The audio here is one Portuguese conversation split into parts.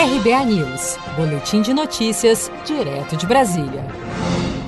RBA News, Boletim de Notícias, direto de Brasília.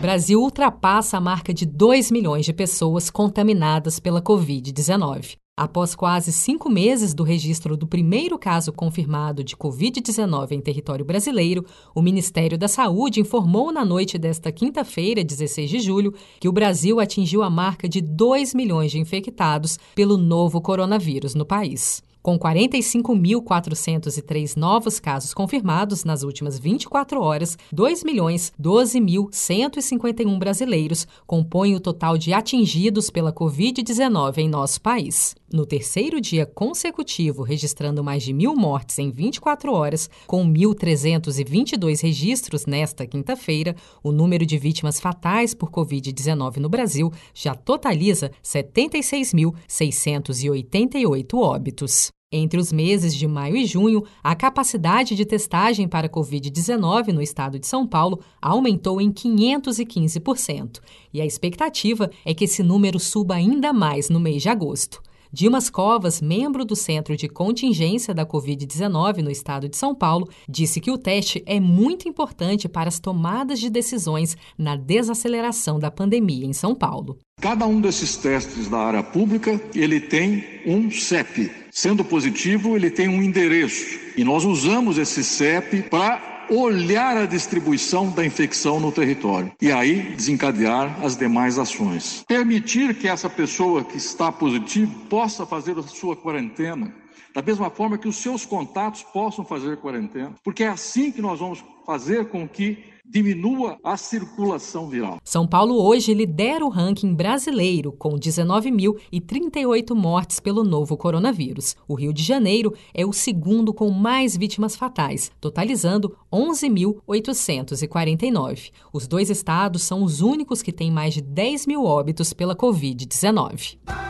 Brasil ultrapassa a marca de 2 milhões de pessoas contaminadas pela Covid-19. Após quase cinco meses do registro do primeiro caso confirmado de Covid-19 em território brasileiro, o Ministério da Saúde informou na noite desta quinta-feira, 16 de julho, que o Brasil atingiu a marca de 2 milhões de infectados pelo novo coronavírus no país. Com 45.403 novos casos confirmados nas últimas 24 horas, 2.012.151 brasileiros compõem o total de atingidos pela Covid-19 em nosso país. No terceiro dia consecutivo, registrando mais de mil mortes em 24 horas, com 1.322 registros nesta quinta-feira, o número de vítimas fatais por Covid-19 no Brasil já totaliza 76.688 óbitos. Entre os meses de maio e junho, a capacidade de testagem para Covid-19 no estado de São Paulo aumentou em 515%, e a expectativa é que esse número suba ainda mais no mês de agosto. Dimas Covas, membro do Centro de Contingência da Covid-19 no estado de São Paulo, disse que o teste é muito importante para as tomadas de decisões na desaceleração da pandemia em São Paulo. Cada um desses testes da área pública, ele tem um CEP. Sendo positivo, ele tem um endereço. E nós usamos esse CEP para olhar a distribuição da infecção no território e aí desencadear as demais ações. Permitir que essa pessoa que está positiva possa fazer a sua quarentena, da mesma forma que os seus contatos possam fazer quarentena, porque é assim que nós vamos fazer com que diminua a circulação viral. São Paulo hoje lidera o ranking brasileiro, com 19.038 mortes pelo novo coronavírus. O Rio de Janeiro é o segundo com mais vítimas fatais, totalizando 11.849. Os dois estados são os únicos que têm mais de 10 mil óbitos pela Covid-19.